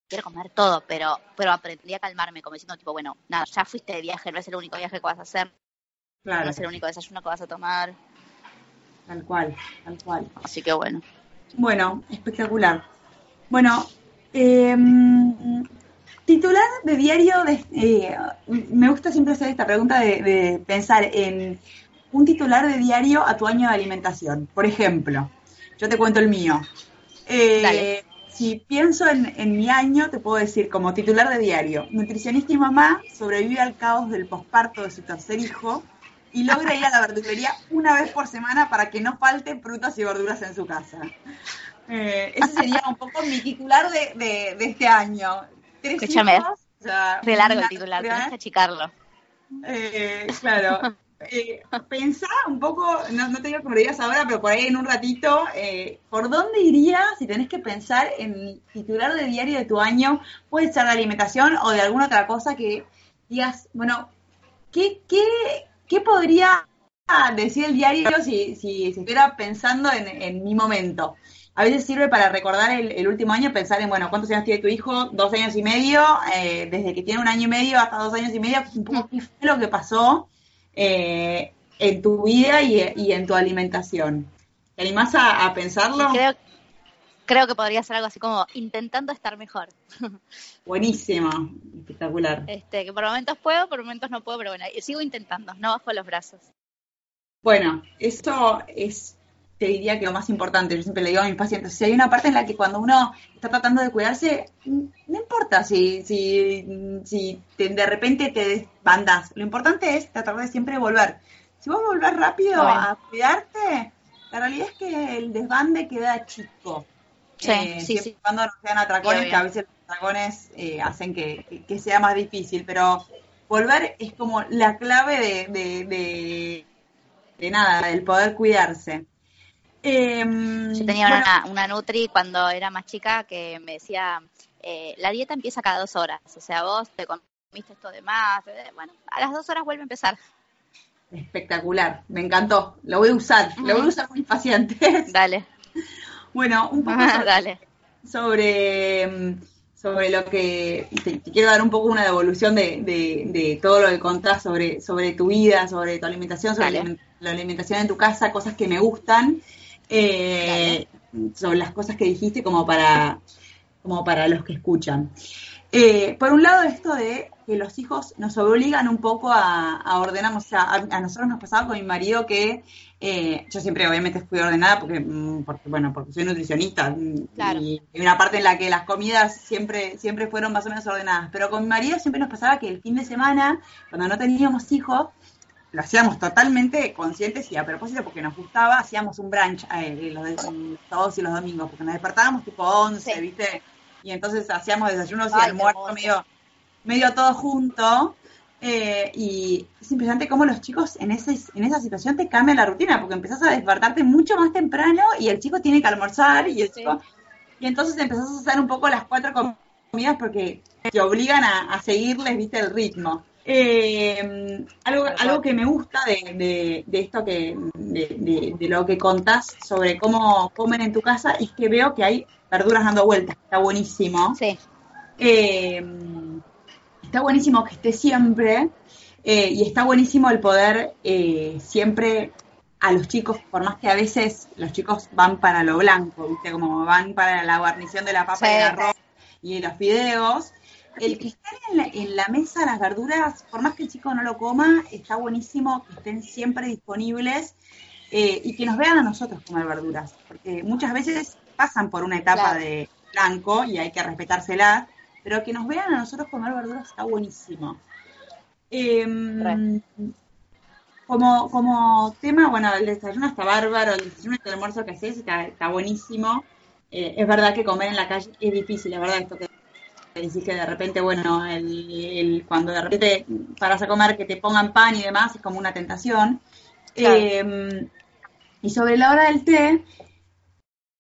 quiero comer todo, pero, pero aprendí a calmarme, como diciendo, tipo, bueno, nada, ya fuiste de viaje, no es el único viaje que vas a hacer, no es el único desayuno que vas a tomar. Tal cual, tal cual. Así que bueno. Bueno, espectacular. Bueno, eh, titular de diario, de, eh, me gusta siempre hacer esta pregunta de, pensar en un titular de diario a tu año de alimentación. Por ejemplo, yo te cuento el mío. Eh, si pienso en, mi año, te puedo decir, como titular de diario, nutricionista y mamá sobrevive al caos del posparto de su tercer hijo y logra ir a la verdulería una vez por semana para que no falten frutas y verduras en su casa. Eh, ese sería un poco mi titular de, este año. Escúchame, de largo el titular, tienes que achicarlo. Eh, claro. Eh, pensá un poco, no, te digo que me lo digas ahora, pero por ahí en un ratito, eh, ¿por dónde irías si tenés que pensar en titular de diario de tu año? Puede ser de alimentación o de alguna otra cosa que digas, bueno, ¿qué, qué, qué podría decir el diario si, si, estuviera pensando en, mi momento? A veces sirve para recordar el, último año, pensar en, bueno, ¿cuántos años tiene tu hijo? Dos años y medio, eh, desde que tiene un año y medio hasta dos años y medio, un poco qué fue lo que pasó eh, en tu vida y, en tu alimentación. ¿Te animás a, pensarlo? Creo, creo que podría ser algo así como intentando estar mejor. Buenísimo, espectacular. Este, que por momentos puedo, por momentos no puedo, pero bueno, sigo intentando, no bajo los brazos. Bueno, eso es, te diría que lo más importante, yo siempre le digo a mis pacientes, si hay una parte en la que cuando uno está tratando de cuidarse, no importa si, si, si de repente te desbandas, lo importante es tratar de siempre volver. Si vos volvés rápido a cuidarte, la realidad es que el desbande queda chico. Sí, eh, sí, sí. Cuando no sean atracones, que a veces los atracones eh, hacen que, sea más difícil, pero volver es como la clave de, de, de, de nada, del poder cuidarse. Em, Yo tenía una, una, Nutri cuando era más chica que me decía, eh, la dieta empieza cada dos horas, o sea, vos te comiste esto de más, eh, bueno, a las dos horas vuelve a empezar. Espectacular, me encantó, lo voy a usar, lo voy a usar con mis pacientes. Dale. Bueno, un poco sobre, sobre, lo que, te, quiero dar un poco una devolución de, de, todo lo que contás sobre, sobre tu vida, sobre tu alimentación, sobre la alimentación en tu casa, cosas que me gustan eh, sobre las cosas que dijiste como para, como para los que escuchan. Eh, por un lado, esto de que los hijos nos obligan un poco a, a ordenar, o sea, a, nosotros nos pasaba con mi marido que eh, yo siempre obviamente fui ordenada porque, mm, porque, bueno, porque soy nutricionista mm, y hay una parte en la que las comidas siempre, siempre fueron más o menos ordenadas, pero con mi marido siempre nos pasaba que el fin de semana, cuando no teníamos hijos, lo hacíamos totalmente conscientes y a propósito porque nos gustaba, hacíamos un brunch eh, los, todos y los domingos, porque nos despertábamos tipo 11, ¿viste? Y entonces hacíamos desayunos y almuerzos medio, medio todo junto. Eh, y es impresionante cómo los chicos en, ese, en esa situación te cambian la rutina, porque empezás a despertarte mucho más temprano y el chico tiene que almorzar y y entonces empezás a hacer un poco las cuatro comidas porque te obligan a, a seguirles, viste, el ritmo. Eh, algo, algo que me gusta de, de, esto que de, de, lo que contás sobre cómo comen en tu casa es que veo que hay verduras dando vueltas, está buenísimo. Sí. Eh, está buenísimo que esté siempre eh, y está buenísimo el poder eh, siempre a los chicos, por más que a veces los chicos van para lo blanco, ¿viste? Como van para la guarnición de la papa y el arroz y los fideos el que estén en la, mesa las verduras, por más que el chico no lo coma, está buenísimo que estén siempre disponibles eh, y que nos vean a nosotros comer verduras, porque muchas veces pasan por una etapa de blanco y hay que respetárselas, pero que nos vean a nosotros comer verduras está buenísimo. Em, como, como tema, bueno, el desayuno está bárbaro, el desayuno y el almuerzo que haces está, está buenísimo. Eh, es verdad que comer en la calle es difícil, la verdad, esto que decís que de repente, bueno, el, cuando de repente paras a comer que te pongan pan y demás es como una tentación. Em, y sobre la hora del té,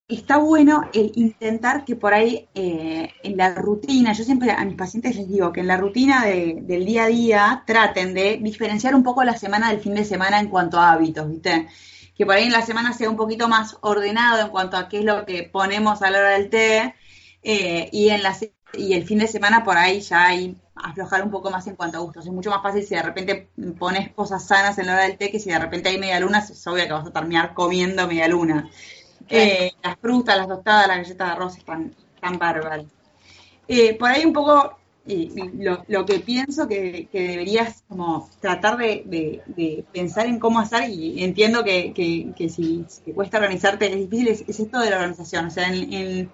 está bueno el intentar que por ahí eh, en la rutina, yo siempre a mis pacientes les digo que en la rutina del día a día traten de diferenciar un poco la semana del fin de semana en cuanto a hábitos, ¿viste? Que por ahí en la semana sea un poquito más ordenado en cuanto a qué es lo que ponemos a la hora del té eh, y en la y el fin de semana por ahí ya hay aflojar un poco más en cuanto a gustos. Es mucho más fácil si de repente pones cosas sanas en la hora del té que si de repente hay media luna, es obvio que vas a terminar comiendo media luna. Eh, las frutas, las tostadas, las galletas de arroz están tan bárbaras. Eh, por ahí un poco lo, lo, que pienso que, deberías como tratar de, pensar en cómo hacer y entiendo que, que, si te cuesta organizarte es difícil, es, esto de la organización. O sea, en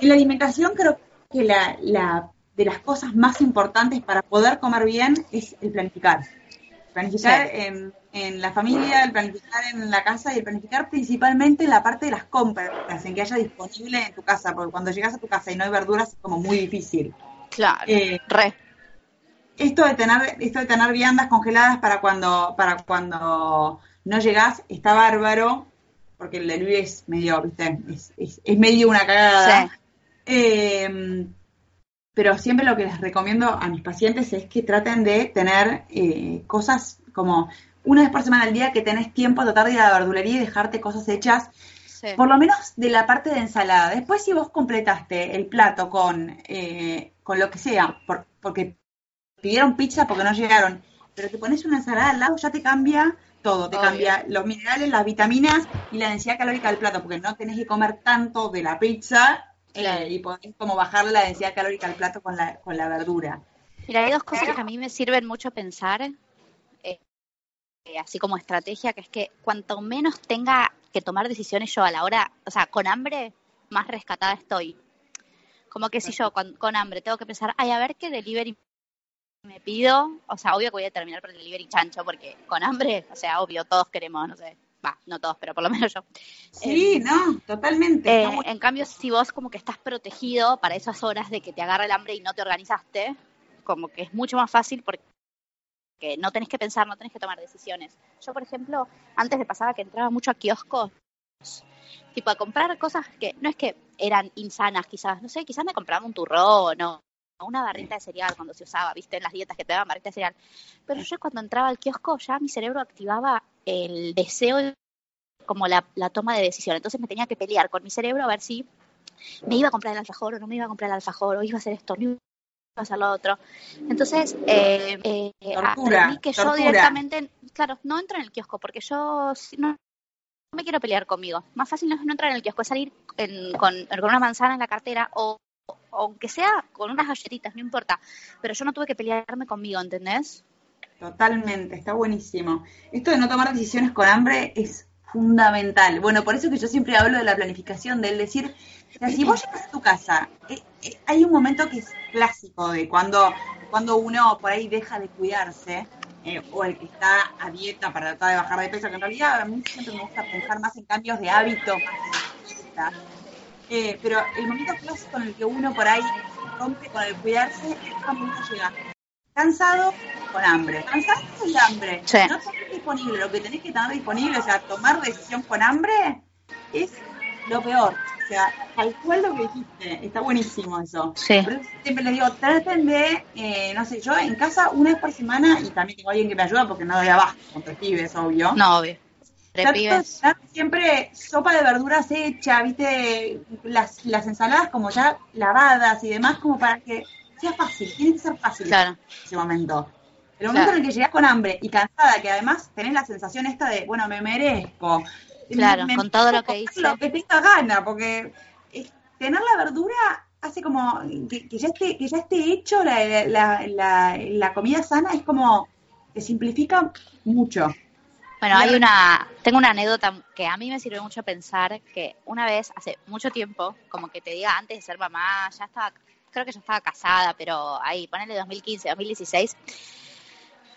En la alimentación creo que la, la de las cosas más importantes para poder comer bien es el planificar. Planificar en, en, la familia, el planificar en la casa y el planificar principalmente en la parte de las compras, en que haya disponible en tu casa, porque cuando llegas a tu casa y no hay verduras es como muy difícil. Claro, eh, re. Esto de tener, esto de tener viandas congeladas para cuando, para cuando no llegas está bárbaro, porque el delivery es medio, viste, es, es, medio una cagada. Eh, pero siempre lo que les recomiendo a mis pacientes es que traten de tener eh, cosas como una vez por semana al día que tenés tiempo, tratar de ir a la verdulería y dejarte cosas hechas, por lo menos de la parte de ensalada. Después si vos completaste el plato con, eh, con lo que sea, porque pidieron pizza porque no llegaron, pero te pones una ensalada al lado, ya te cambia todo, te cambia los minerales, las vitaminas y la densidad calórica del plato, porque no tenés que comer tanto de la pizza eh, y podés como bajarle la densidad calórica al plato con la, con la verdura. Mira, hay dos cosas que a mí me sirven mucho pensar, eh, eh, así como estrategia, que es que cuanto menos tenga que tomar decisiones yo a la hora, o sea, con hambre, más rescatada estoy. Como que si yo con, con hambre tengo que pensar, ay, a ver qué delivery me pido, o sea, obvio que voy a terminar por el delivery chancho, porque con hambre, o sea, obvio, todos queremos, no sé, va, no todos, pero por lo menos yo. Sí, eh, no, totalmente. Eh, en cambio, si vos como que estás protegido para esas horas de que te agarra el hambre y no te organizaste, como que es mucho más fácil porque no tenés que pensar, no tenés que tomar decisiones. Yo, por ejemplo, antes de pasaba que entraba mucho a kioscos, tipo a comprar cosas que no es que eran insanas, quizás, no sé, quizás me compraba un turrón o una barrita de cereal cuando se usaba, viste, en las dietas que te daban barrita de cereal. Pero yo cuando entraba al kiosco ya mi cerebro activaba el deseo como la, toma de decisión. Entonces me tenía que pelear con mi cerebro a ver si me iba a comprar el alfajor o no me iba a comprar el alfajor o iba a hacer esto, no iba a hacer lo otro. Entonces, eh, eh, que yo directamente, claro, no entro en el kiosco porque yo no, me quiero pelear conmigo. Más fácil no es no entrar en el kiosco, es salir con, con una manzana en la cartera o aunque sea con unas galletitas, no importa. Pero yo no tuve que pelearme conmigo, ¿entendés? Totalmente, está buenísimo. Esto de no tomar decisiones con hambre es fundamental. Bueno, por eso que yo siempre hablo de la planificación, del decir, si vos llegas a tu casa, eh, eh, hay un momento que es clásico de cuando, cuando uno por ahí deja de cuidarse, eh, o el que está a dieta para tratar de bajar de peso, que en realidad a mí siempre me gusta pensar más en cambios de hábito, eh, pero el momento clásico en el que uno por ahí rompe con el cuidarse es cuando uno llega cansado con hambre. Cansado con hambre. No tenés disponible. Lo que tenés que tener disponible, o sea, tomar decisión con hambre, es lo peor. O sea, tal cual lo que dijiste. Está buenísimo eso. Sí. siempre les digo, traten de, eh, no sé, yo en casa una vez por semana, y también tengo alguien que me ayuda porque no doy abajo con pibes, obvio. No, obvio siempre sopa de verduras hecha, viste, las, las ensaladas como ya lavadas y demás, como para que sea fácil, tiene que ser fácil en ese momento. El momento en el que llegas con hambre y cansada, que además tenés la sensación esta de, bueno, me merezco. Claro, con todo lo que hice. Lo que tenga gana, porque tener la verdura hace como que, ya esté que ya esté hecho la, la, la, la comida sana, es como te simplifica mucho. Bueno, hay una, tengo una anécdota que a mí me sirve mucho pensar que una vez, hace mucho tiempo, como que te diga antes de ser mamá, ya estaba, creo que ya estaba casada, pero ahí, ponele 2015, 2016,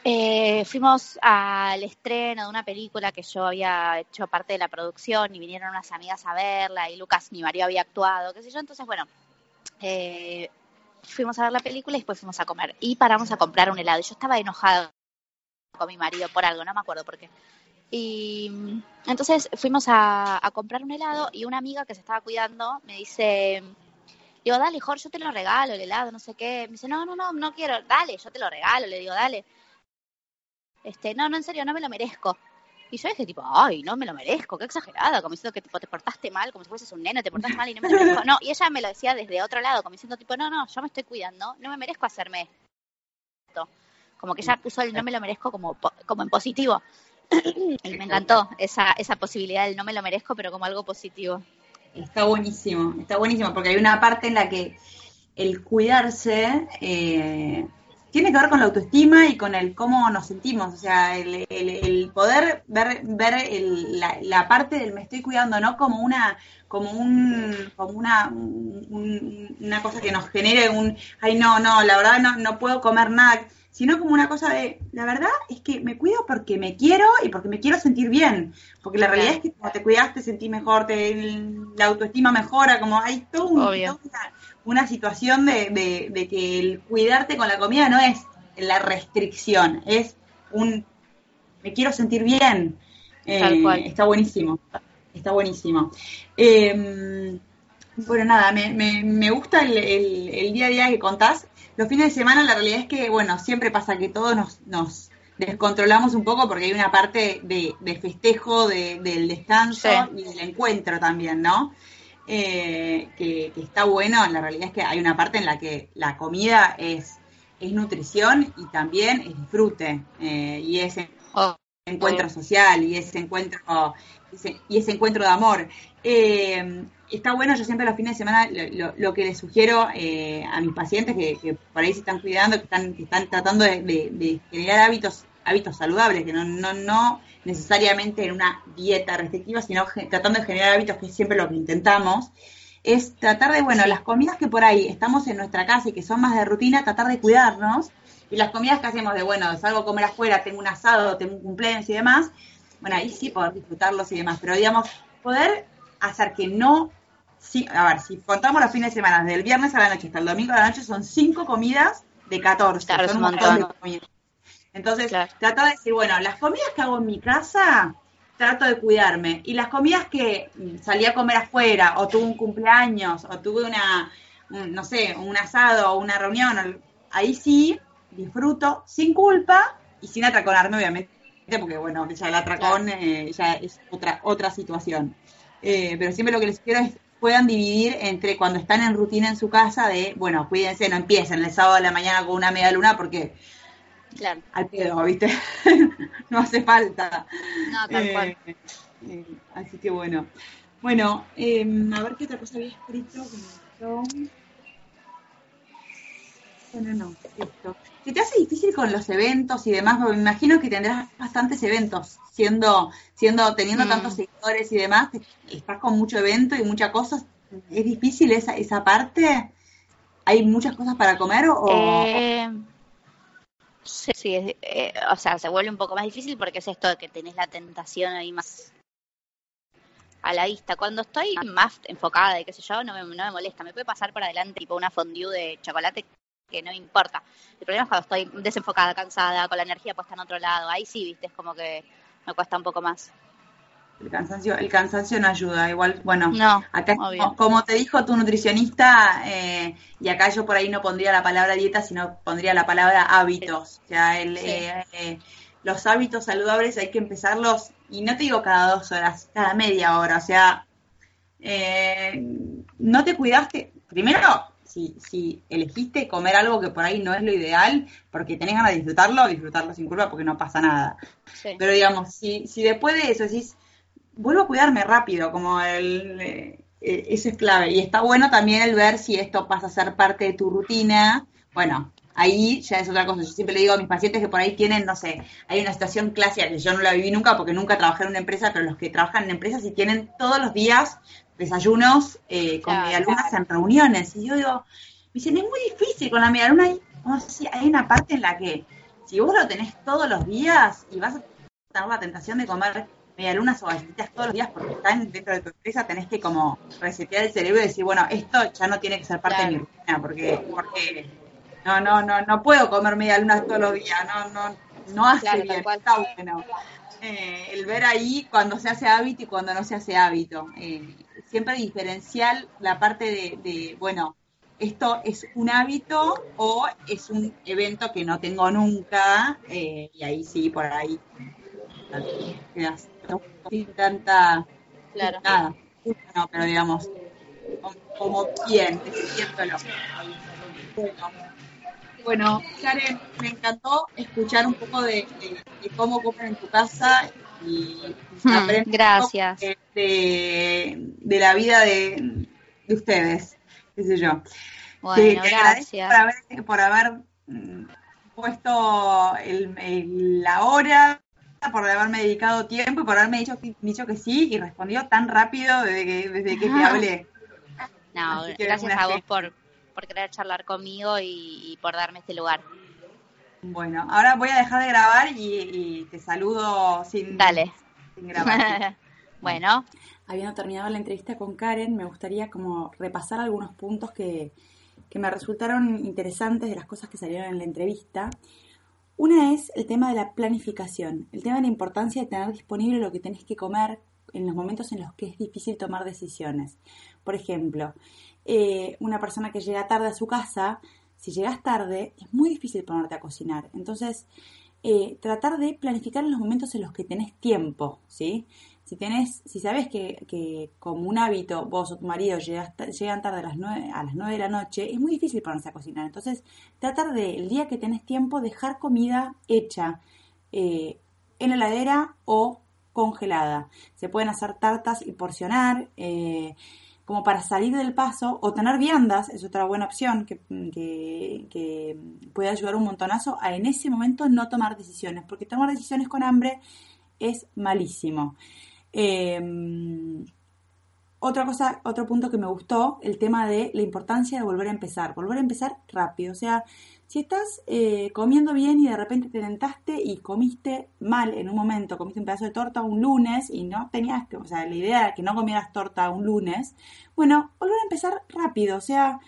eh, fuimos al estreno de una película que yo había hecho parte de la producción y vinieron unas amigas a verla y Lucas, mi marido, había actuado, qué sé yo, entonces, bueno, eh, fuimos a ver la película y después fuimos a comer. Y paramos a comprar un helado. Yo estaba enojada con mi marido por algo, no me acuerdo por qué. Y entonces fuimos a, comprar un helado y una amiga que se estaba cuidando me dice, digo, dale, Jorge, yo te lo regalo, el helado, no sé qué. Me dice, no, no, no, no quiero, dale, yo te lo regalo. Le digo, dale. Este, no, no, en serio, no me lo merezco. Y yo dije, tipo, ay, no me lo merezco, qué exagerada, como diciendo que tipo, te portaste mal, como si fueses un nene, te portaste mal y no me lo merezco. No, y ella me lo decía desde otro lado, como diciendo, tipo, no, no, yo me estoy cuidando, no me merezco hacerme esto. Como que ella puso el no me lo merezco como, como en positivo. y me encantó esa, esa posibilidad del no me lo merezco, pero como algo positivo. Está buenísimo, está buenísimo, porque hay una parte en la que el cuidarse, eh, tiene que ver con la autoestima y con el cómo nos sentimos, o sea, el, el, poder ver, ver la, la, parte del me estoy cuidando, ¿no? Como una, como un, como una, una cosa que nos genere un, ay no, no, la verdad no, no puedo comer nada, sino como una cosa de, la verdad es que me cuido porque me quiero y porque me quiero sentir bien, porque la realidad es que cuando te cuidas te sentís mejor, te, la autoestima mejora, como hay todo un, una situación de, de, que el cuidarte con la comida no es la restricción, es un me quiero sentir bien. Eh, está buenísimo, está buenísimo. Em, bueno, nada, me, me, gusta el, el, día a día que contás. Los fines de semana la realidad es que, bueno, siempre pasa que todos nos, nos descontrolamos un poco porque hay una parte de, festejo, del descanso y del encuentro también, ¿no? Eh, que, está bueno, la realidad es que hay una parte en la que la comida es, es nutrición y también es disfrute eh, y es oh, encuentro social y ese encuentro y ese encuentro de amor. Eh, está bueno, yo siempre los fines de semana lo, que les sugiero a mis pacientes que, por ahí se están cuidando, que están, están tratando de, generar hábitos hábitos saludables, que no, no, no necesariamente en una dieta restrictiva, sino tratando de generar hábitos, que es siempre lo que intentamos, es tratar de, bueno, las comidas que por ahí estamos en nuestra casa y que son más de rutina, tratar de cuidarnos. Y las comidas que hacemos de, bueno, salgo a comer afuera, tengo un asado, tengo un cumpleaños y demás, bueno, ahí sí poder disfrutarlos y demás. Pero digamos, poder hacer que no, sí, a ver, si contamos los fines de semana, desde el viernes a la noche hasta el domingo a la noche, son cinco comidas de 14. son un montón de comidas. Entonces, trato de decir, bueno, las comidas que hago en mi casa, trato de cuidarme. Y las comidas que mm, salí a comer afuera, o tuve un cumpleaños, o tuve una, no sé, un asado o una reunión, ahí sí disfruto sin culpa y sin atraconarme, obviamente, porque bueno, ya el atracón eh, ya es otra, otra situación. Eh, pero siempre lo que les quiero es puedan dividir entre cuando están en rutina en su casa de, bueno, cuídense, no empiecen el sábado de la mañana con una media luna porque Claro. Al pedo, ¿viste? no hace falta. No, tal cual. Eh, eh, así que bueno. Bueno, em, a ver qué otra cosa había escrito. Bueno, no, esto. ¿Se te hace difícil con los eventos y demás? me imagino que tendrás bastantes eventos, siendo, siendo, teniendo mm. tantos seguidores y demás, estás con mucho evento y muchas cosas. ¿Es difícil esa, esa parte? ¿Hay muchas cosas para comer o...? Eh, Sí, sí eh, o sea, se vuelve un poco más difícil porque es esto de que tenés la tentación ahí más a la vista. Cuando estoy más enfocada y qué sé yo, no me, no me molesta. Me puede pasar por adelante tipo una fondue de chocolate que no importa. El problema es cuando estoy desenfocada, cansada, con la energía puesta en otro lado. Ahí sí, viste, es como que me cuesta un poco más. El cansancio, el cansancio no ayuda, igual, bueno, acá como te dijo tu nutricionista, eh, y acá yo por ahí no pondría la palabra dieta, sino pondría la palabra hábitos. O sea, el, eh, eh, los hábitos saludables hay que empezarlos, y no te digo cada dos horas, cada media hora, o sea, no te cuidaste, primero, si, si elegiste comer algo que por ahí no es lo ideal, porque tenés ganas de disfrutarlo, disfrutarlo sin culpa porque no pasa nada. Pero digamos, si, si después de eso decís, vuelvo a cuidarme rápido, como el, eh, eh, eso es clave. Y está bueno también el ver si esto pasa a ser parte de tu rutina. Bueno, ahí ya es otra cosa. Yo siempre le digo a mis pacientes que por ahí tienen, no sé, hay una situación clásica que yo no la viví nunca porque nunca trabajé en una empresa, pero los que trabajan en empresas y tienen todos los días desayunos eh, con medialunas en reuniones. Y yo digo, me dicen, es muy difícil con la medialuna. Hay, hay una parte en la que si vos lo tenés todos los días y vas a tener la tentación de comer medialunas o galletitas todos los días porque están dentro de tu empresa, tenés que como resetear el cerebro y decir, bueno, esto ya no tiene que ser parte de mi rutina, porque, porque no, no, no, no puedo comer medialunas todos los días, no, no, no hace bien, está bueno. Eh, el ver ahí cuando se hace hábito y cuando no se hace hábito. Eh, siempre diferencial la parte de, de, bueno, esto es un hábito o es un evento que no tengo nunca, eh, y ahí sí, por ahí sin tanta claro. nada, no, pero digamos, como, bien, decidiéndolo. Bueno, bueno, Karen, me encantó escuchar un poco de, cómo comen en tu casa y hmm, gracias de, de, la vida de, de ustedes, qué sé yo. Bueno, gracias. Por haber, por haber mm, puesto la hora, por haberme dedicado tiempo y por haberme dicho, dicho que sí y respondió tan rápido desde que, desde que te hablé. No, gracias a vos por, por querer charlar conmigo y, por darme este lugar. Bueno, ahora voy a dejar de grabar y, te saludo sin, Dale. sin grabar. bueno. Habiendo terminado la entrevista con Karen, me gustaría como repasar algunos puntos que, que me resultaron interesantes de las cosas que salieron en la entrevista. Una es el tema de la planificación, el tema de la importancia de tener disponible lo que tenés que comer en los momentos en los que es difícil tomar decisiones. Por ejemplo, eh, una persona que llega tarde a su casa, si llegas tarde, es muy difícil ponerte a cocinar. Entonces, eh, tratar de planificar los momentos en los que tenés tiempo, ¿sí? Si tenés, si sabes que, como un hábito vos o tu marido llegan tarde a las, 9, a las 9 de la noche, es muy difícil ponerse a cocinar. Entonces, tratar de, el día que tenés tiempo, dejar comida hecha eh, en la heladera o congelada. Se pueden hacer tartas y porcionar. Eh, como para salir del paso o tener viandas, es otra buena opción que, puede ayudar un montonazo a en ese momento no tomar decisiones, porque tomar decisiones con hambre es malísimo. Em, otra cosa, otro punto que me gustó, el tema de la importancia de volver a empezar, volver a empezar rápido, o sea, si estás eh, comiendo bien y de repente te tentaste y comiste mal en un momento, comiste un pedazo de torta un lunes y no tenías que, o sea, la idea era que no comieras torta un lunes, bueno, volver a empezar rápido, o sea,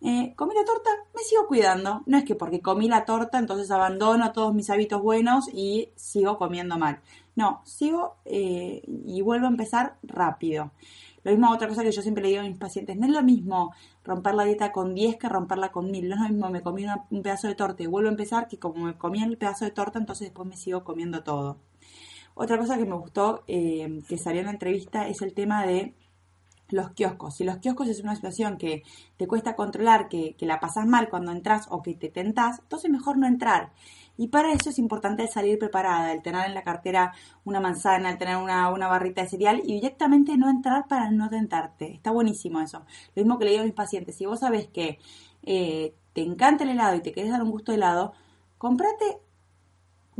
eh, comí la torta, me sigo cuidando. No es que porque comí la torta entonces abandono todos mis hábitos buenos y sigo comiendo mal. No, sigo eh, y vuelvo a empezar rápido. Lo mismo, otra cosa que yo siempre le digo a mis pacientes, no es lo mismo romper la dieta con 10 que romperla con 1000. No es lo mismo, me comí un pedazo de torta y vuelvo a empezar que como me comí el pedazo de torta, entonces después me sigo comiendo todo. Otra cosa que me gustó eh, que salió en la entrevista es el tema de los kioscos. Si los kioscos es una situación que te cuesta controlar, que, que la pasas mal cuando entras o que te tentás, entonces mejor no entrar. Y para eso es importante salir preparada, el tener en la cartera una manzana, el tener una, barrita de cereal y directamente no entrar para no tentarte. Está buenísimo eso. Lo mismo que le digo a mis pacientes, si vos sabés que eh, te encanta el helado y te querés dar un gusto de helado, comprate,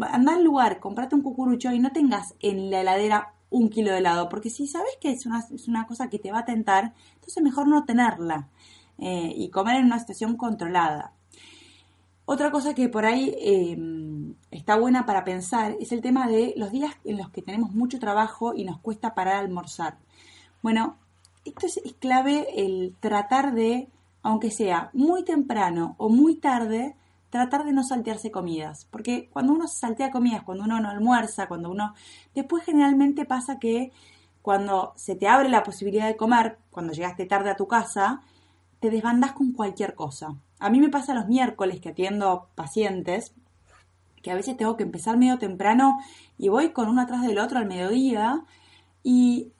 anda al lugar, comprate un cucurucho y no tengas en la heladera un kilo de helado, porque si sabes que es una, es una cosa que te va a tentar, entonces mejor no tenerla eh, y comer en una situación controlada. Otra cosa que por ahí em, está buena para pensar es el tema de los días en los que tenemos mucho trabajo y nos cuesta parar a almorzar. Bueno, esto es, clave el tratar de, aunque sea muy temprano o muy tarde, tratar de no saltearse comidas. Porque cuando uno saltea comidas, cuando uno no almuerza, cuando uno... Después generalmente pasa que cuando se te abre la posibilidad de comer, cuando llegaste tarde a tu casa, te desbandas con cualquier cosa. A mí me pasa los miércoles que atiendo pacientes, que a veces tengo que empezar medio temprano y voy con uno atrás del otro al mediodía y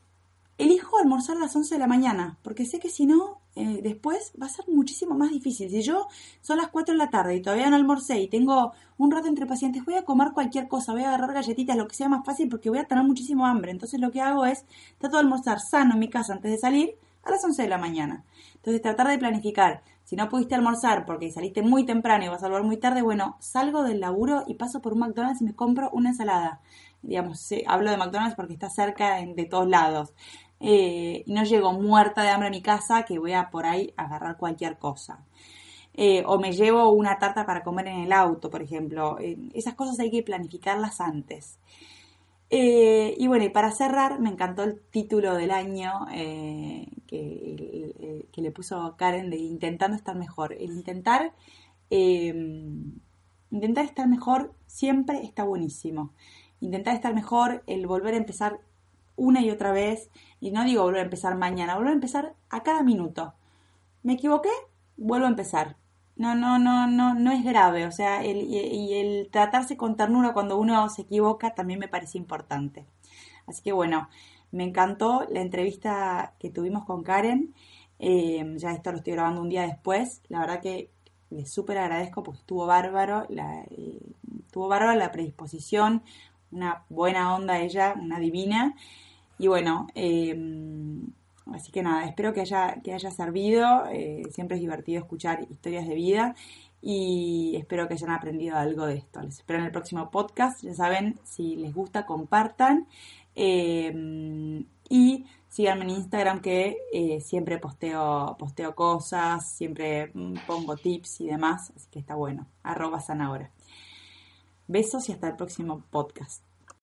elijo almorzar a las 11 de la mañana, porque sé que si no, eh, después va a ser muchísimo más difícil. Si yo son las 4 de la tarde y todavía no almorcé y tengo un rato entre pacientes, voy a comer cualquier cosa, voy a agarrar galletitas, lo que sea más fácil, porque voy a tener muchísimo hambre. Entonces lo que hago es, trato de almorzar sano en mi casa antes de salir a las 11 de la mañana. Entonces tratar de planificar. Si no pudiste almorzar porque saliste muy temprano y vas a volver muy tarde, bueno, salgo del laburo y paso por un McDonald's y me compro una ensalada. Digamos, hablo de McDonald's porque está cerca de, todos lados. Eh, y no llego muerta de hambre a mi casa que voy a por ahí agarrar cualquier cosa. Eh, o me llevo una tarta para comer en el auto, por ejemplo. Eh, esas cosas hay que planificarlas antes. Y bueno, y para cerrar, me encantó el título del año que, que, le puso Karen de Intentando estar mejor. El intentar, intentar estar mejor siempre está buenísimo. Intentar estar mejor, el volver a empezar una y otra vez, y no digo volver a empezar mañana, volver a empezar a cada minuto. ¿Me equivoqué? Vuelvo a empezar no, no, no, no, no es grave. O sea, el, y, el tratarse con ternura cuando uno se equivoca también me parece importante. Así que bueno, me encantó la entrevista que tuvimos con Karen. Eh, ya esto lo estoy grabando un día después. La verdad que le súper agradezco porque estuvo bárbaro, la, eh, estuvo bárbaro la predisposición, una buena onda ella, una divina. Y bueno, eh, Así que nada, espero que haya, que haya servido. Eh, siempre es divertido escuchar historias de vida. y espero que hayan aprendido algo de esto. Les espero en el próximo podcast. Ya saben, si les gusta, compartan. Eh, y síganme en Instagram que eh, siempre posteo, posteo cosas, siempre mm, pongo tips y demás. Así que está bueno. Arroba Sanahora. Besos y hasta el próximo podcast.